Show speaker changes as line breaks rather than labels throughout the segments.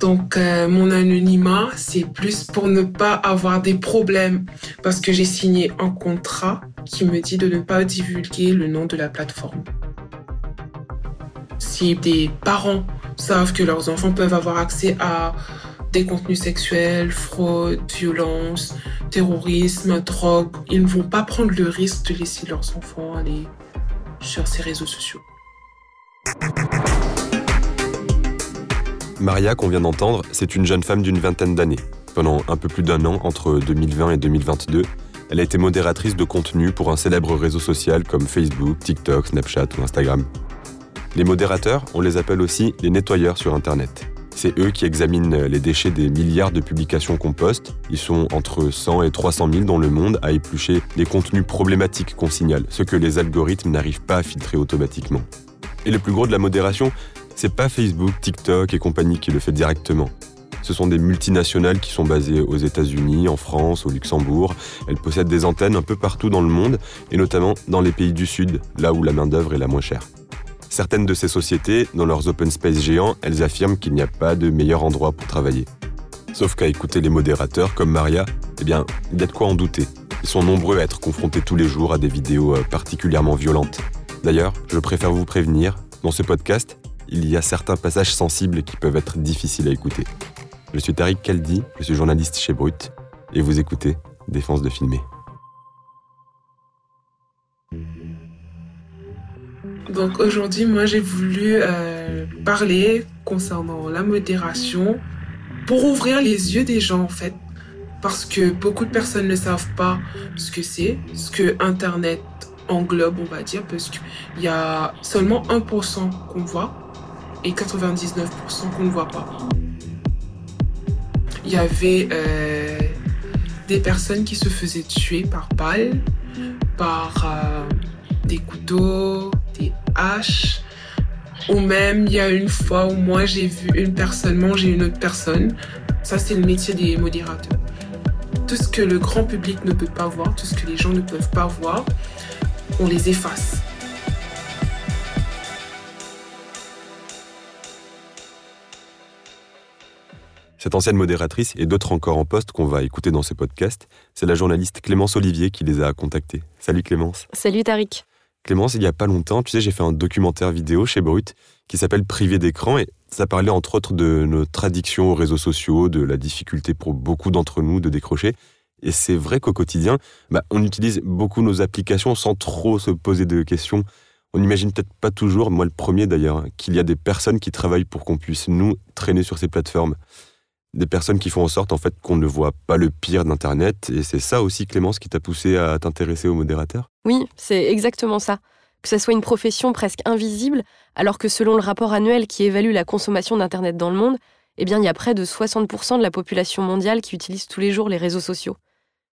Donc euh, mon anonymat, c'est plus pour ne pas avoir des problèmes parce que j'ai signé un contrat qui me dit de ne pas divulguer le nom de la plateforme. Si des parents savent que leurs enfants peuvent avoir accès à des contenus sexuels, fraude, violence, terrorisme, drogue, ils ne vont pas prendre le risque de laisser leurs enfants aller sur ces réseaux sociaux.
Maria, qu'on vient d'entendre, c'est une jeune femme d'une vingtaine d'années. Pendant un peu plus d'un an, entre 2020 et 2022, elle a été modératrice de contenu pour un célèbre réseau social comme Facebook, TikTok, Snapchat ou Instagram. Les modérateurs, on les appelle aussi les nettoyeurs sur Internet. C'est eux qui examinent les déchets des milliards de publications qu'on poste. Ils sont entre 100 et 300 000 dans le monde à éplucher les contenus problématiques qu'on signale, ceux que les algorithmes n'arrivent pas à filtrer automatiquement. Et le plus gros de la modération, c'est pas Facebook, TikTok et compagnie qui le fait directement. Ce sont des multinationales qui sont basées aux États-Unis, en France, au Luxembourg. Elles possèdent des antennes un peu partout dans le monde, et notamment dans les pays du Sud, là où la main-d'œuvre est la moins chère. Certaines de ces sociétés, dans leurs open space géants, elles affirment qu'il n'y a pas de meilleur endroit pour travailler. Sauf qu'à écouter les modérateurs comme Maria, eh bien, il y a de quoi en douter. Ils sont nombreux à être confrontés tous les jours à des vidéos euh, particulièrement violentes. D'ailleurs, je préfère vous prévenir, dans ce podcast, il y a certains passages sensibles qui peuvent être difficiles à écouter. Je suis Tariq Kaldi, je suis journaliste chez Brut, et vous écoutez Défense de filmer.
Donc aujourd'hui, moi j'ai voulu euh, parler concernant la modération pour ouvrir les yeux des gens en fait. Parce que beaucoup de personnes ne savent pas ce que c'est, ce que Internet englobe, on va dire, parce qu'il y a seulement 1% qu'on voit et 99% qu'on ne voit pas. Il y avait euh, des personnes qui se faisaient tuer par balles, par euh, des couteaux, des haches. Ou même, il y a une fois où moi j'ai vu une personne manger une autre personne. Ça, c'est le métier des modérateurs. Tout ce que le grand public ne peut pas voir, tout ce que les gens ne peuvent pas voir, on les efface.
Cette ancienne modératrice et d'autres encore en poste qu'on va écouter dans ce podcast, c'est la journaliste Clémence Olivier qui les a contactés. Salut Clémence.
Salut Tariq.
Clémence, il y a pas longtemps, tu sais, j'ai fait un documentaire vidéo chez Brut qui s'appelle Privé d'écran et ça parlait entre autres de notre addiction aux réseaux sociaux, de la difficulté pour beaucoup d'entre nous de décrocher. Et c'est vrai qu'au quotidien, bah, on utilise beaucoup nos applications sans trop se poser de questions. On n'imagine peut-être pas toujours, moi le premier d'ailleurs, hein, qu'il y a des personnes qui travaillent pour qu'on puisse nous traîner sur ces plateformes des personnes qui font en sorte en fait qu'on ne voit pas le pire d'Internet. Et c'est ça aussi, Clémence, qui t'a poussé à t'intéresser aux modérateurs
Oui, c'est exactement ça. Que ce soit une profession presque invisible, alors que selon le rapport annuel qui évalue la consommation d'Internet dans le monde, eh bien, il y a près de 60% de la population mondiale qui utilise tous les jours les réseaux sociaux.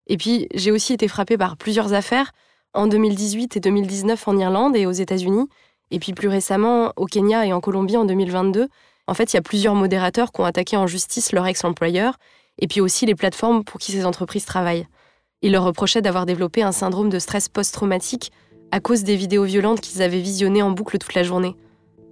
Et puis, j'ai aussi été frappée par plusieurs affaires, en 2018 et 2019 en Irlande et aux États-Unis, et puis plus récemment au Kenya et en Colombie en 2022, en fait, il y a plusieurs modérateurs qui ont attaqué en justice leur ex-employeur et puis aussi les plateformes pour qui ces entreprises travaillent. Ils leur reprochaient d'avoir développé un syndrome de stress post-traumatique à cause des vidéos violentes qu'ils avaient visionnées en boucle toute la journée.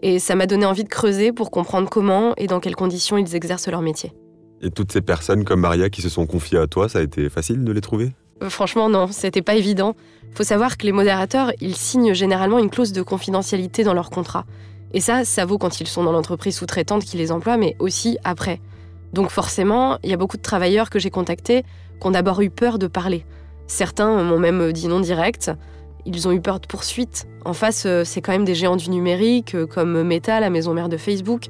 Et ça m'a donné envie de creuser pour comprendre comment et dans quelles conditions ils exercent leur métier.
Et toutes ces personnes comme Maria qui se sont confiées à toi, ça a été facile de les trouver?
Euh, Franchement, non, c'était pas évident. Faut savoir que les modérateurs, ils signent généralement une clause de confidentialité dans leur contrat. Et ça, ça vaut quand ils sont dans l'entreprise sous-traitante qui les emploie, mais aussi après. Donc forcément, il y a beaucoup de travailleurs que j'ai contactés qui ont d'abord eu peur de parler. Certains m'ont même dit non direct. Ils ont eu peur de poursuite. En face, euh, c'est quand même des géants du numérique, euh, comme Meta, la maison mère de Facebook,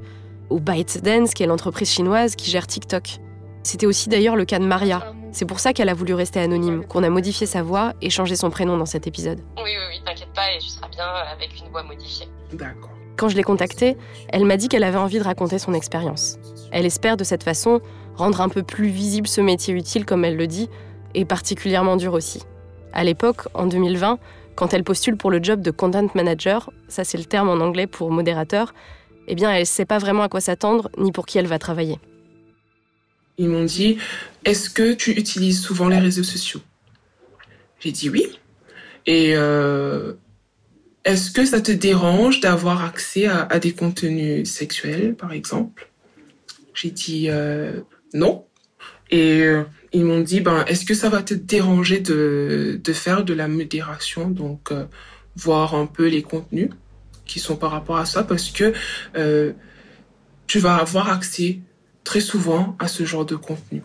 ou ByteDance, qui est l'entreprise chinoise qui gère TikTok. C'était aussi d'ailleurs le cas de Maria. C'est pour ça qu'elle a voulu rester anonyme, qu'on a modifié sa voix et changé son prénom dans cet épisode.
Oui, oui, oui, t'inquiète pas, et tu seras bien avec une voix modifiée.
D'accord.
Quand je l'ai contactée, elle m'a dit qu'elle avait envie de raconter son expérience. Elle espère de cette façon Rendre un peu plus visible ce métier utile, comme elle le dit, est particulièrement dur aussi. À l'époque, en 2020, quand elle postule pour le job de content manager, ça c'est le terme en anglais pour modérateur, eh bien elle ne sait pas vraiment à quoi s'attendre ni pour qui elle va travailler.
Ils m'ont dit, est-ce que tu utilises souvent les réseaux sociaux? J'ai dit oui. Et euh, est-ce que ça te dérange d'avoir accès à, des contenus sexuels, par exemple? J'ai dit euh, non. Et euh, ils m'ont dit, ben, est-ce que ça va te déranger de, de faire de la modération, donc euh, voir un peu les contenus qui sont par rapport à ça, parce que tu vas avoir accès très souvent à ce genre de contenu.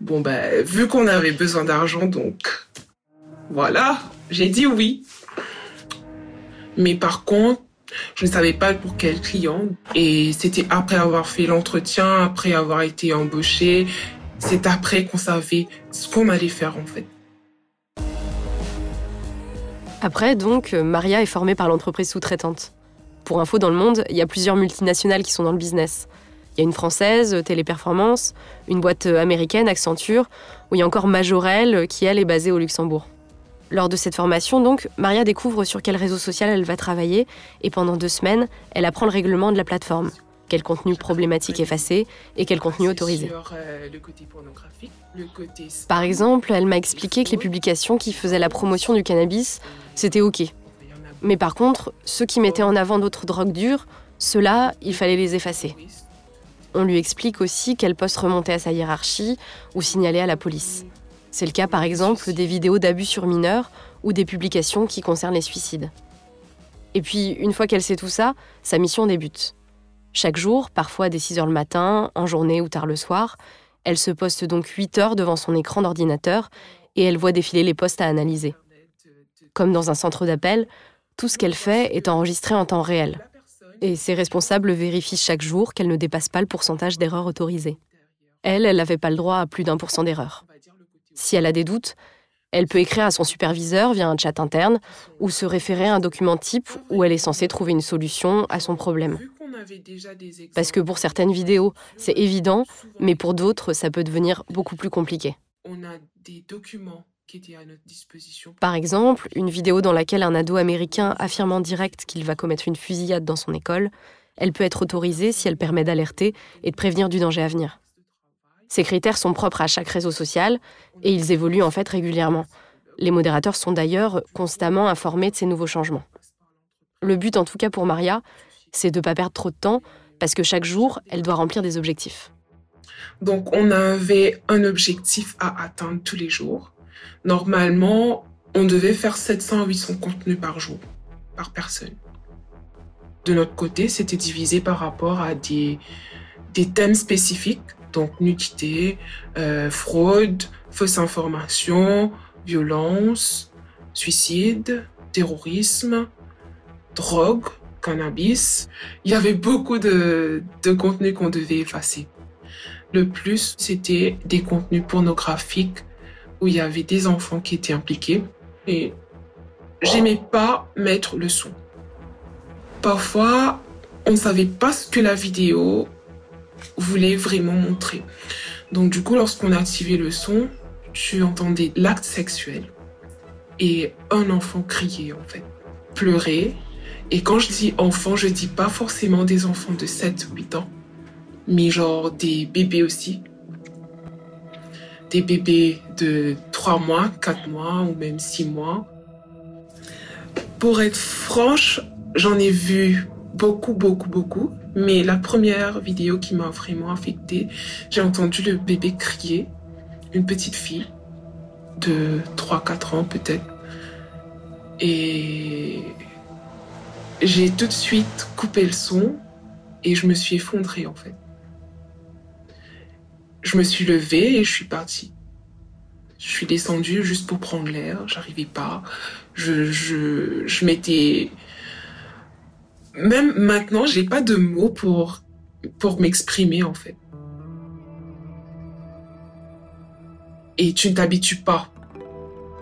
Bon, ben, vu qu'on avait besoin d'argent, donc voilà, j'ai dit oui. Mais par contre, je ne savais pas pour quel client. Et c'était après avoir fait l'entretien, après avoir été embauché. C'est après qu'on savait ce qu'on allait faire en fait.
Après, donc, Maria est formée par l'entreprise sous-traitante. Pour info, dans le monde, il y a plusieurs multinationales qui sont dans le business. Il y a une française, Téléperformance, une boîte américaine, Accenture, ou il y a encore Majorel, qui elle est basée au Luxembourg. Lors de cette formation, donc, Maria découvre sur quel réseau social elle va travailler et pendant deux semaines, elle apprend le règlement de la plateforme. Quel contenu problématique effacé et quel contenu autorisé.
Euh,
Par exemple, elle m'a expliqué que les publications qui faisaient la promotion du cannabis, c'était OK. Mais par contre, ceux qui mettaient en avant d'autres drogues dures, ceux-là, il fallait les effacer. On lui explique aussi quel poste remonter à sa hiérarchie ou signaler à la police. C'est le cas par exemple des vidéos d'abus sur mineurs ou des publications qui concernent les suicides. Et puis, une fois qu'elle sait tout ça, sa mission débute. Chaque jour, parfois dès 6 heures le matin, en journée ou tard le soir, elle se poste donc 8 heures devant son écran d'ordinateur et elle voit défiler les postes à analyser. Comme dans un centre d'appel, tout ce qu'elle fait est enregistré en temps réel. Et ses responsables vérifient chaque jour qu'elle ne dépasse pas le pourcentage d'erreurs autorisées. Elle, elle n'avait pas le droit à plus d'un pour cent d'erreurs. Si elle a des doutes, elle peut écrire à son superviseur via un chat interne ou se référer à un document type où elle est censée trouver une solution à son problème. Parce que pour certaines vidéos, c'est évident, mais pour d'autres, ça peut devenir beaucoup plus compliqué. Par exemple, une vidéo dans laquelle un ado américain affirme en direct qu'il va commettre une fusillade dans son école, elle peut être autorisée si elle permet d'alerter et de prévenir du danger à venir. Ces critères sont propres à chaque réseau social et ils évoluent en fait régulièrement. Les modérateurs sont d'ailleurs constamment informés de ces nouveaux changements. Le but en tout cas pour Maria, c'est de ne pas perdre trop de temps parce que chaque jour, elle doit remplir des objectifs.
Donc on avait un objectif à atteindre tous les jours. Normalement, on devait faire 700 à 800 contenus par jour, par personne. De notre côté, c'était divisé par rapport à des, des thèmes spécifiques donc nudité, euh, fraude, fausse information, violence, suicide, terrorisme, drogue, cannabis. Il y avait beaucoup de, de contenus qu'on devait effacer. Le plus, c'était des contenus pornographiques où il y avait des enfants qui étaient impliqués. Et j'aimais pas mettre le son. Parfois, on ne savait pas ce que la vidéo voulait vraiment montrer. Donc du coup, lorsqu'on activait le son, tu entendais l'acte sexuel et un enfant crier en fait, pleurer. Et quand je dis enfant, je dis pas forcément des enfants de 7 ou 8 ans, mais genre des bébés aussi. Des bébés de 3 mois, 4 mois ou même 6 mois. Pour être franche, j'en ai vu beaucoup, beaucoup, beaucoup. Mais la première vidéo qui m'a vraiment affectée, j'ai entendu le bébé crier, une petite fille de 3-4 ans peut-être. Et j'ai tout de suite coupé le son et je me suis effondrée en fait. Je me suis levée et je suis partie. Je suis descendue juste pour prendre l'air, j'arrivais pas. Je, je, je m'étais même maintenant, j'ai pas de mots pour, pour m'exprimer, en fait. Et tu ne t'habitues pas.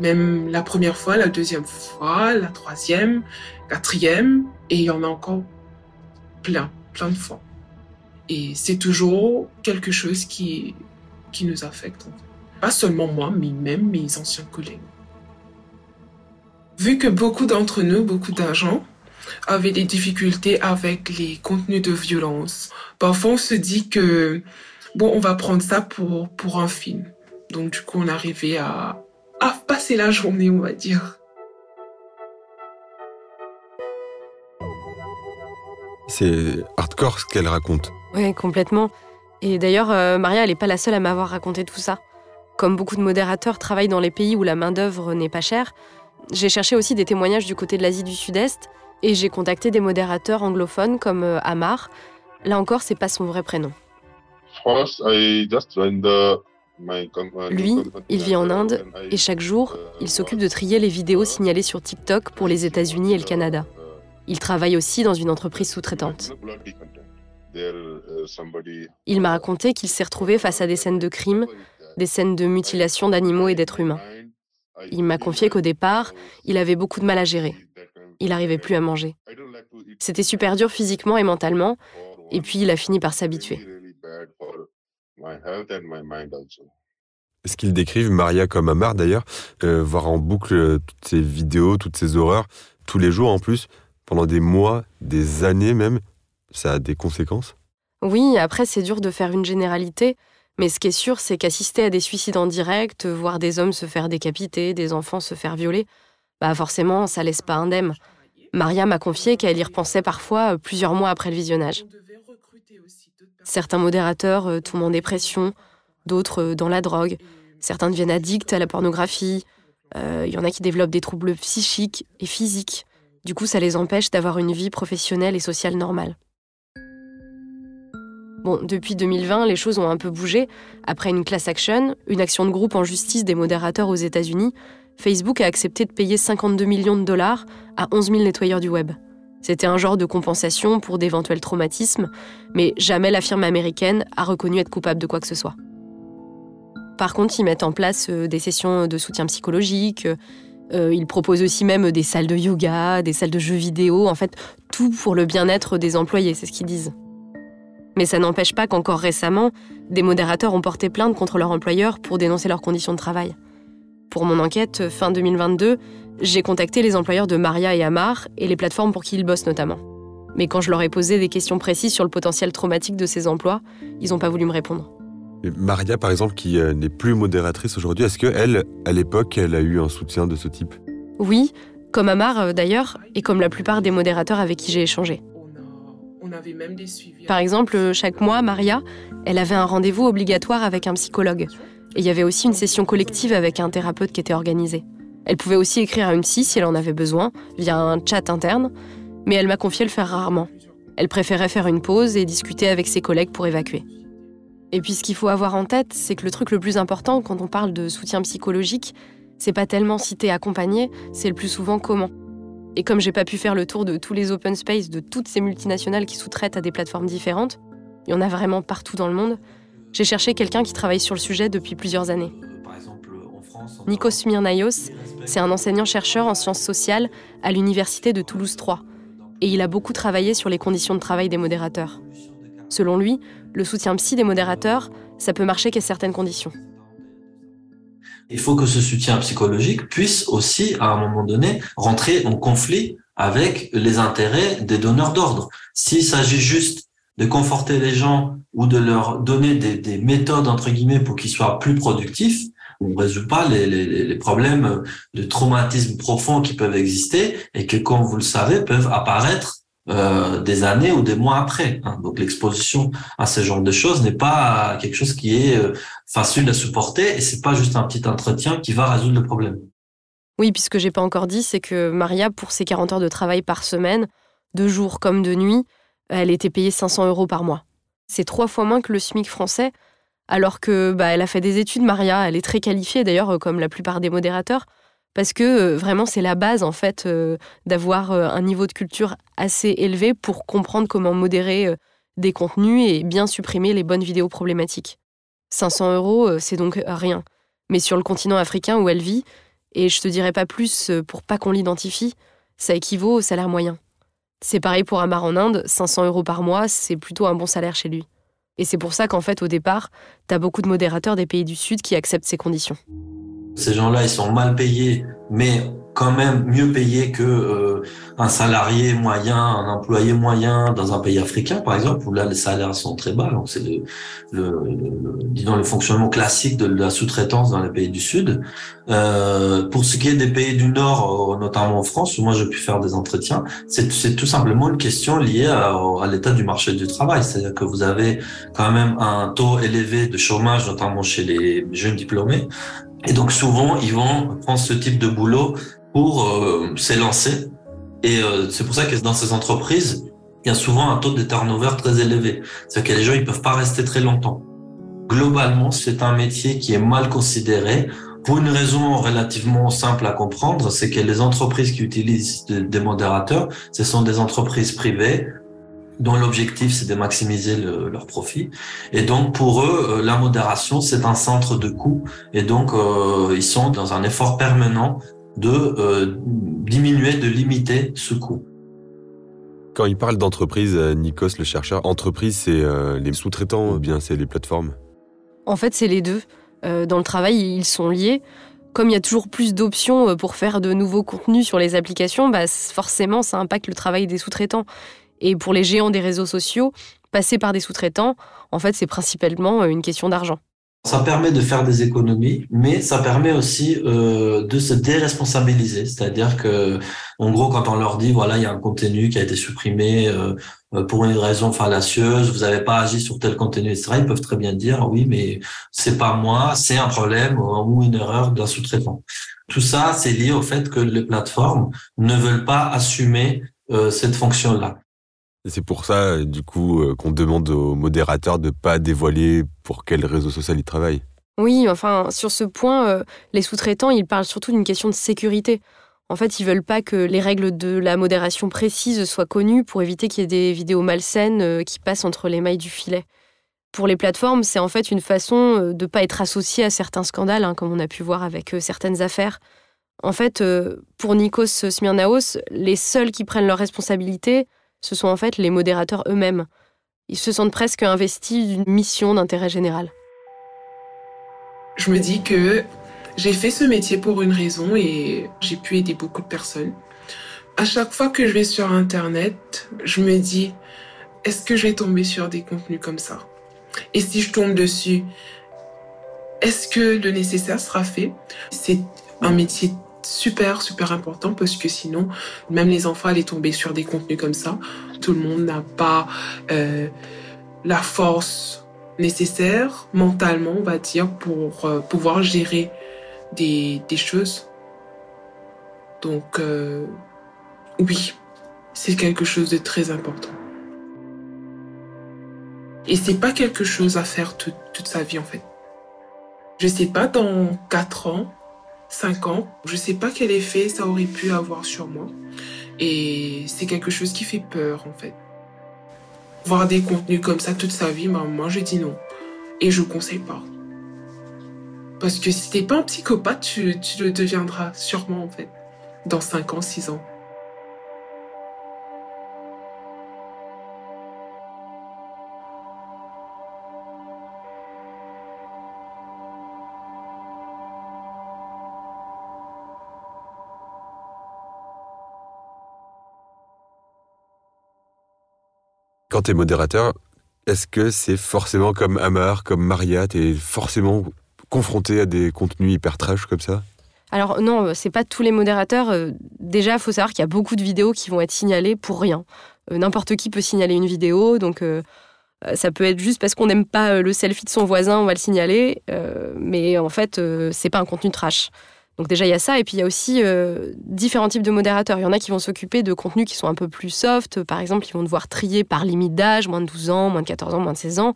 Même la première fois, la deuxième fois, la troisième, quatrième, et il y en a encore plein, plein de fois. Et c'est toujours quelque chose qui, qui nous affecte. Pas seulement moi, mais même mes anciens collègues. Vu que beaucoup d'entre nous, beaucoup d'agents, avaient des difficultés avec les contenus de violence, parfois on se dit que, bon, on va prendre ça pour, pour un film. Donc du coup, on arrivait à, à passer la journée, on va dire.
C'est hardcore ce qu'elle raconte.
Oui, complètement. Et d'ailleurs, euh, Maria, elle n'est pas la seule à m'avoir raconté tout ça. Comme beaucoup de modérateurs travaillent dans les pays où la main-d'œuvre n'est pas chère, j'ai cherché aussi des témoignages du côté de l'Asie du Sud-Est et j'ai contacté des modérateurs anglophones comme euh, Amar. Là encore, c'est pas son vrai prénom. Lui, il vit en Inde et chaque jour, il s'occupe de trier les vidéos signalées sur TikTok pour les États-Unis et le Canada. Il travaille aussi dans une entreprise sous-traitante. Il m'a raconté qu'il s'est retrouvé face à des scènes de crime, des scènes de mutilation d'animaux et d'êtres humains. Il m'a confié qu'au départ, il avait beaucoup de mal à gérer. Il n'arrivait plus à manger. C'était super dur physiquement et mentalement, et puis il a fini par s'habituer.
Ce qu'ils décrivent, Maria comme Amar d'ailleurs, euh, voir en boucle euh, toutes ces vidéos, toutes ces horreurs, tous les jours en plus, pendant des mois, des années même, ça a des conséquences?
Oui, après c'est dur de faire une généralité, mais ce qui est sûr, c'est qu'assister à des suicides en direct, voir des hommes se faire décapiter, des enfants se faire violer, bah forcément, ça laisse pas indemne. Maria m'a confié qu'elle y repensait parfois euh, plusieurs mois après le visionnage. Certains modérateurs euh, tombent en dépression, d'autres euh, dans la drogue, certains deviennent addicts à la pornographie, il y en a qui développent des troubles psychiques et physiques. Du coup, ça les empêche d'avoir une vie professionnelle et sociale normale. Bon, depuis 2020, les choses ont un peu bougé. Après une class action, une action de groupe en justice des modérateurs aux États-Unis, Facebook a accepté de payer 52 millions de dollars à 11 000 nettoyeurs du web. C'était un genre de compensation pour d'éventuels traumatismes, mais jamais la firme américaine a reconnu être coupable de quoi que ce soit. Par contre, ils mettent en place euh, des sessions de soutien psychologique, euh, ils proposent aussi même des salles de yoga, des salles de jeux vidéo, en fait, tout pour le bien-être des employés, c'est ce qu'ils disent. Mais ça n'empêche pas qu'encore récemment, des modérateurs ont porté plainte contre leur employeur pour dénoncer leurs conditions de travail. Pour mon enquête, fin 2022, j'ai contacté les employeurs de Maria et Amar et les plateformes pour qui ils bossent notamment. Mais quand je leur ai posé des questions précises sur le potentiel traumatique de ces emplois, ils n'ont pas voulu me répondre.
Maria, par exemple, qui euh, n'est plus modératrice aujourd'hui, est-ce qu'elle, à l'époque, elle a eu un soutien de ce type?
Oui, comme Amar euh, d'ailleurs, et comme la plupart des modérateurs avec qui j'ai échangé. Par exemple, chaque mois, Maria, elle avait un rendez-vous obligatoire avec un psychologue. Et il y avait aussi une session collective avec un thérapeute qui était organisée. Elle pouvait aussi écrire à une psy si elle en avait besoin, via un chat interne, mais elle m'a confié le faire rarement. Elle préférait faire une pause et discuter avec ses collègues pour évacuer. Et puis ce qu'il faut avoir en tête, c'est que le truc le plus important quand on parle de soutien psychologique, c'est pas tellement si t'es accompagné, c'est le plus souvent comment. Et comme j'ai pas pu faire le tour de tous les open space de toutes ces multinationales qui sous-traitent à des plateformes différentes, il y en a vraiment partout dans le monde, j'ai cherché quelqu'un qui travaille sur le sujet depuis plusieurs années. Nikos Myrnaios, c'est un enseignant-chercheur en sciences sociales à l'université de Toulouse 3, et il a beaucoup travaillé sur les conditions de travail des modérateurs. Selon lui, le soutien psy des modérateurs, ça peut marcher qu'à certaines conditions.
Il faut que ce soutien psychologique puisse aussi, à un moment donné, rentrer en conflit avec les intérêts des donneurs d'ordre. S'il s'agit juste de conforter les gens ou de leur donner des, méthodes, entre guillemets, pour qu'ils soient plus productifs, on ne résout pas les, problèmes de traumatisme profond qui peuvent exister et que, comme vous le savez, peuvent apparaître euh, des années ou des mois après. Hein. Donc l'exposition à ce genre de choses n'est pas quelque chose qui est euh, facile à supporter et c'est pas juste un petit entretien qui va résoudre le problème.
Oui, puisque j'ai pas encore dit, c'est que Maria, pour ses 40 heures de travail par semaine, de jour comme de nuit, elle était payée 500 euros par mois. C'est trois fois moins que le SMIC français, alors que bah, elle a fait des études, Maria, elle est très qualifiée d'ailleurs, comme la plupart des modérateurs parce que euh, vraiment c'est la base en fait euh, d'avoir euh, un niveau de culture assez élevé pour comprendre comment modérer des contenus et bien supprimer les bonnes vidéos problématiques. 500 euros, c'est donc rien. Mais sur le continent africain où elle vit, et je te dirai pas plus pour pas qu'on l'identifie, ça équivaut au salaire moyen. C'est pareil pour Amar en Inde, 500 euros par mois, c'est plutôt un bon salaire chez lui. Et c'est pour ça qu'en fait, au départ, tu as beaucoup de modérateurs des pays du Sud qui acceptent ces conditions.
Ces gens-là, ils sont mal payés, mais quand même mieux payés que euh, un salarié moyen, un employé moyen dans un pays africain, par exemple, où là les salaires sont très bas. Donc c'est le, le, le, le fonctionnement classique de la sous-traitance dans les pays du Sud. Euh, pour ce qui est des pays du Nord, euh, notamment en France, où moi j'ai pu faire des entretiens, c'est tout simplement une question liée à, à l'état du marché du travail. C'est-à-dire que vous avez quand même un taux élevé de chômage, notamment chez les jeunes diplômés. Et donc souvent, ils vont prendre ce type de boulot pour euh, s'élancer. Et euh, c'est pour ça que dans ces entreprises, il y a souvent un taux de turnover très élevé. C'est-à-dire que les gens, ils peuvent pas rester très longtemps. Globalement, c'est un métier qui est mal considéré pour une raison relativement simple à comprendre, c'est que les entreprises qui utilisent des modérateurs, ce sont des entreprises privées dont l'objectif c'est de maximiser le, leur profit. Et donc pour eux, euh, la modération c'est un centre de coût et donc euh, ils sont dans un effort permanent de euh, diminuer, de limiter ce coût.
Quand il parle d'entreprise, euh, Nikos le chercheur, entreprise c'est euh, les sous-traitants ou bien c'est les plateformes?
En fait c'est les deux. Euh, dans le travail ils sont liés. Comme il y a toujours plus d'options pour faire de nouveaux contenus sur les applications, bah, forcément ça impacte le travail des sous-traitants. Et pour les géants des réseaux sociaux, passer par des sous-traitants, en fait, c'est principalement une question d'argent.
Ça permet de faire des économies, mais ça permet aussi euh, de se déresponsabiliser. C'est-à-dire que, en gros, quand on leur dit, voilà, il y a un contenu qui a été supprimé euh, pour une raison fallacieuse, vous n'avez pas agi sur tel contenu, etc., ils peuvent très bien dire, oui, mais c'est pas moi, c'est un problème ou une erreur d'un sous-traitant. Tout ça, c'est lié au fait que les plateformes ne veulent pas assumer euh, cette fonction-là.
C'est pour ça, du coup, euh, qu'on demande aux modérateurs de ne pas dévoiler pour quel réseau social ils travaillent.
Oui, enfin, sur ce point, euh, les sous-traitants, ils parlent surtout d'une question de sécurité. En fait, ils veulent pas que les règles de la modération précise soient connues pour éviter qu'il y ait des vidéos malsaines euh, qui passent entre les mailles du filet. Pour les plateformes, c'est en fait une façon de ne pas être associé à certains scandales, hein, comme on a pu voir avec certaines affaires. En fait, pour Nikos Smirnaos, les seuls qui prennent leurs responsabilités, ce sont en fait les modérateurs eux-mêmes. Ils se sentent presque investis d'une mission d'intérêt général.
Je me dis que j'ai fait ce métier pour une raison et j'ai pu aider beaucoup de personnes. À chaque fois que je vais sur Internet, je me dis, est-ce que je vais tomber sur des contenus comme ça? Et si je tombe dessus, est-ce que le nécessaire sera fait? C'est un métier super, super important parce que sinon, même les enfants allaient tomber sur des contenus comme ça. Tout le monde n'a pas euh, la force nécessaire, mentalement, on va dire, pour euh, pouvoir gérer des, choses. Donc, euh, oui, c'est quelque chose de très important. Et c'est pas quelque chose à faire toute, toute sa vie, en fait. Je sais pas, dans quatre ans, 5 ans. Je sais pas quel effet ça aurait pu avoir sur moi. Et c'est quelque chose qui fait peur, en fait. Voir des contenus comme ça toute sa vie, bah, moi, je dis non. Et je conseille pas. Parce que si t'es pas un psychopathe, tu, tu le deviendras sûrement, en fait. Dans 5 ans, 6 ans.
Quand tu modérateur, est-ce que c'est forcément comme Amar, comme Maria, tu es forcément confronté à des contenus hyper trash comme ça?
Alors non, c'est pas tous les modérateurs. Euh, déjà, faut savoir qu'il y a beaucoup de vidéos qui vont être signalées pour rien. Euh, n'importe qui peut signaler une vidéo, donc euh, ça peut être juste parce qu'on n'aime pas le selfie de son voisin, on va le signaler. mais en fait, c'est pas un contenu trash. Donc déjà, il y a ça. Et puis, il y a aussi euh, différents types de modérateurs. Il y en a qui vont s'occuper de contenus qui sont un peu plus soft. Par exemple, ils vont devoir trier par limite d'âge, moins de 12 ans, moins de 14 ans, moins de 16 ans.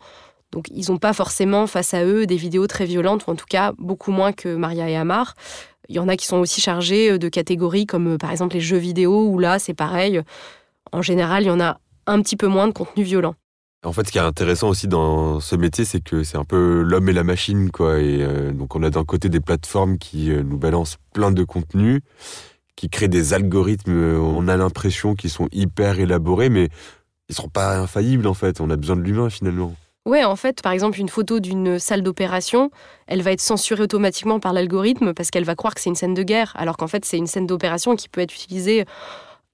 Donc, ils n'ont pas forcément face à eux des vidéos très violentes, ou en tout cas beaucoup moins que Maria et Amar. Il y en a qui sont aussi chargés euh, de catégories comme euh, par exemple les jeux vidéo, où là, c'est pareil. En général, il y en a un petit peu moins de contenu violent.
En fait, ce qui est intéressant aussi dans ce métier, c'est que c'est un peu l'homme et la machine, quoi. Et euh, donc, on a d'un côté des plateformes qui euh, nous balancent plein de contenus, qui créent des algorithmes. Euh, on a l'impression qu'ils sont hyper élaborés, mais ils seront pas infaillibles, en fait. On a besoin de l'humain, finalement.
Ouais, en fait, par exemple, une photo d'une salle d'opération, elle va être censurée automatiquement par l'algorithme parce qu'elle va croire que c'est une scène de guerre, alors qu'en fait, c'est une scène d'opération qui peut être utilisée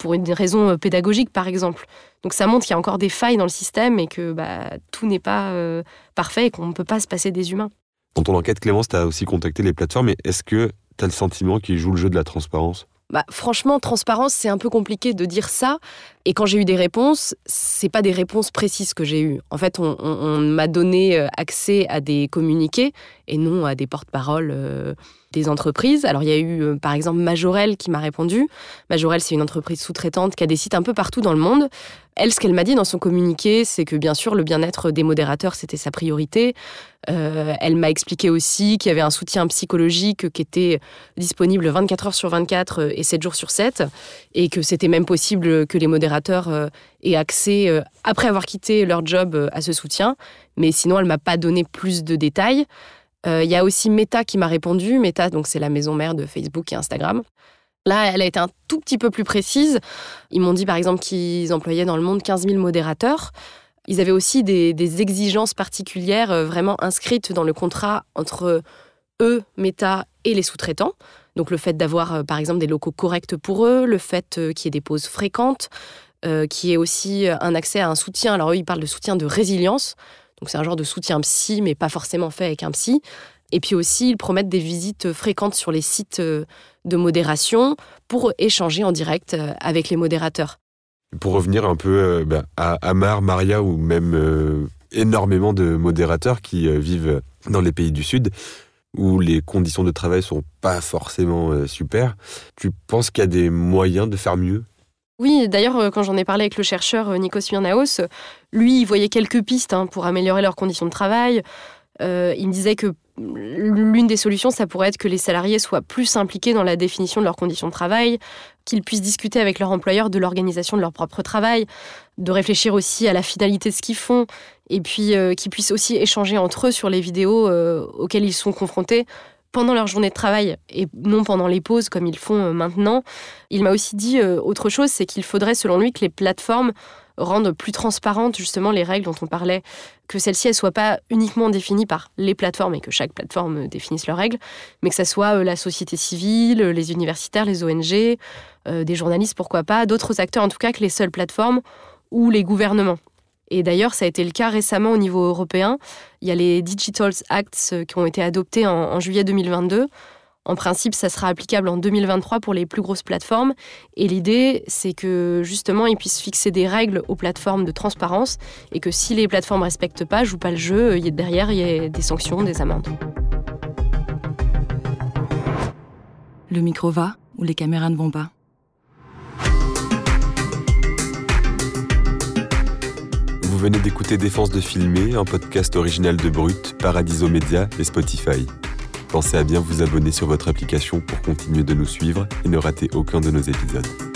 pour une raison euh, pédagogique, par exemple. Donc ça montre qu'il y a encore des failles dans le système et que bah, tout n'est pas euh, parfait et qu'on ne peut pas se passer des humains.
Dans ton enquête, Clémence, tu as aussi contacté les plateformes, mais est-ce que tu as le sentiment qu'ils jouent le jeu de la transparence?
Bah, franchement, transparence, c'est un peu compliqué de dire ça. Et quand j'ai eu des réponses, c'est pas des réponses précises que j'ai eues. En fait, on, m'a donné euh, accès à des communiqués et non à des porte-paroles euh, des entreprises. Alors, il y a eu, euh, par exemple, Majorel qui m'a répondu. Majorel, c'est une entreprise sous-traitante qui a des sites un peu partout dans le monde. Elle, ce qu'elle m'a dit dans son communiqué, c'est que bien sûr, le bien-être des modérateurs, c'était sa priorité. Euh, elle m'a expliqué aussi qu'il y avait un soutien psychologique qui était disponible 24 heures sur 24 euh, et 7 jours sur 7, et que c'était même possible que les modérateurs aient accès, après avoir quitté leur job, à ce soutien. Mais sinon, elle m'a pas donné plus de détails. Il y a aussi Meta qui m'a répondu. Meta, donc c'est la maison mère de Facebook et Instagram. Là, elle a été un tout petit peu plus précise. Ils m'ont dit par exemple qu'ils employaient dans le monde 15 000 modérateurs. Ils avaient aussi des, exigences particulières euh, vraiment inscrites dans le contrat entre eux, Meta, et les sous-traitants. Donc le fait d'avoir euh, par exemple des locaux corrects pour eux, le fait euh, qu'il y ait des pauses fréquentes, qu'il y ait aussi un accès à un soutien. Alors eux, ils parlent de soutien de résilience. Donc c'est un genre de soutien psy, mais pas forcément fait avec un psy. Et puis aussi, ils promettent des visites fréquentes sur les sites euh, de modération pour échanger en direct euh, avec les modérateurs.
Pour revenir un peu euh, bah, à Amar, Maria ou même énormément de modérateurs qui vivent dans les pays du Sud, où les conditions de travail sont pas forcément super, tu penses qu'il y a des moyens de faire mieux?
Oui, d'ailleurs, quand j'en ai parlé avec le chercheur Nikos Mirnaos, lui, il voyait quelques pistes hein, pour améliorer leurs conditions de travail. il me disait que l'une des solutions, ça pourrait être que les salariés soient plus impliqués dans la définition de leurs conditions de travail, qu'ils puissent discuter avec leur employeur de l'organisation de leur propre travail, de réfléchir aussi à la finalité de ce qu'ils font, et puis euh, qu'ils puissent aussi échanger entre eux sur les vidéos euh, auxquelles ils sont confrontés pendant leur journée de travail et non pendant les pauses comme ils font euh, maintenant. Il m'a aussi dit autre chose, c'est qu'il faudrait selon lui que les plateformes rendre plus transparentes justement les règles dont on parlait, que celles-ci ne soient pas uniquement définies par les plateformes et que chaque plateforme définisse leurs règles, mais que ça soit euh, la société civile, les universitaires, les ONG, euh, des journalistes, pourquoi pas, d'autres acteurs en tout cas que les seules plateformes ou les gouvernements. Et d'ailleurs, ça a été le cas récemment au niveau européen. Il y a les Digital Acts euh, qui ont été adoptés en juillet 2022 en principe, ça sera applicable en 2023 pour les plus grosses plateformes. Et l'idée, c'est que justement, ils puissent fixer des règles aux plateformes de transparence et que si les plateformes ne respectent pas, jouent pas le jeu, derrière, il y a des sanctions, des amendes.
Le micro va ou les caméras ne vont pas?
Venez d'écouter Défense de filmer, un podcast original de Brut, Paradiso Media et Spotify. Pensez à bien vous abonner sur votre application pour continuer de nous suivre et ne rater aucun de nos épisodes.